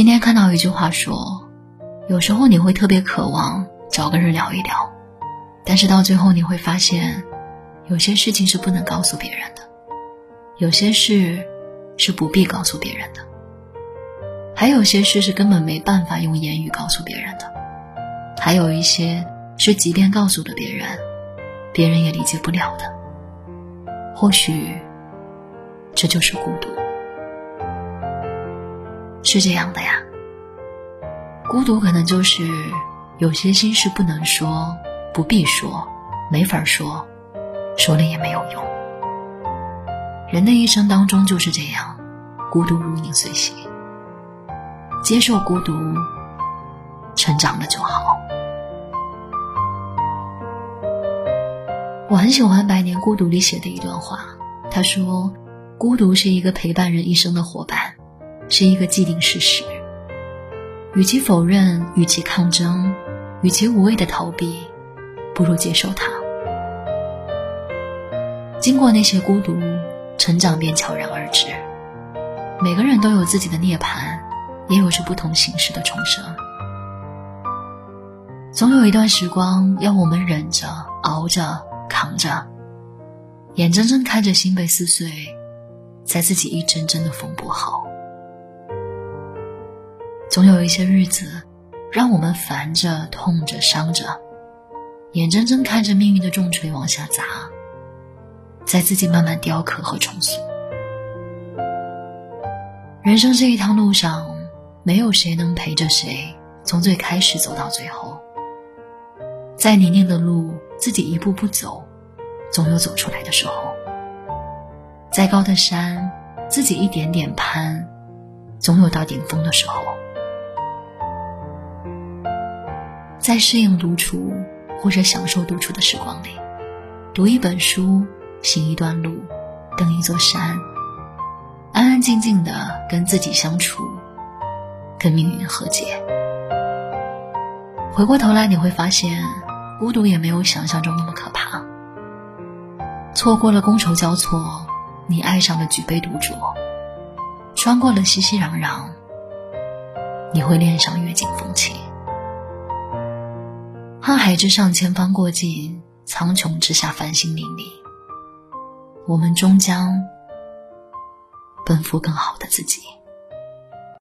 今天看到一句话说，有时候你会特别渴望找个人聊一聊，但是到最后你会发现，有些事情是不能告诉别人的，有些事是不必告诉别人的，还有些事是根本没办法用言语告诉别人的，还有一些是即便告诉了别人，别人也理解不了的。或许，这就是孤独。是这样的呀，孤独可能就是有些心事不能说，不必说，没法说，说了也没有用。人的一生当中就是这样，孤独如影随形。接受孤独，成长了就好。我很喜欢《百年孤独》里写的一段话，他说：“孤独是一个陪伴人一生的伙伴。”是一个既定事实。与其否认，与其抗争，与其无谓的逃避，不如接受它。经过那些孤独，成长便悄然而至。每个人都有自己的涅槃，也有着不同形式的重生。总有一段时光，要我们忍着、熬着、扛着，眼睁睁看着心被撕碎，在自己一针针的缝补好。总有一些日子，让我们烦着、痛着、伤着，眼睁睁看着命运的重锤往下砸，在自己慢慢雕刻和重塑。人生这一趟路上，没有谁能陪着谁从最开始走到最后。再泥泞的路，自己一步步走，总有走出来的时候；再高的山，自己一点点攀，总有到顶峰的时候。在适应独处或者享受独处的时光里，读一本书，行一段路，登一座山，安安静静的跟自己相处，跟命运和解。回过头来，你会发现，孤独也没有想象中那么可怕。错过了觥筹交错，你爱上了举杯独酌；穿过了熙熙攘攘，你会恋上月景风情。瀚海之上，千帆过尽；苍穹之下，繁星林立。我们终将奔赴更好的自己。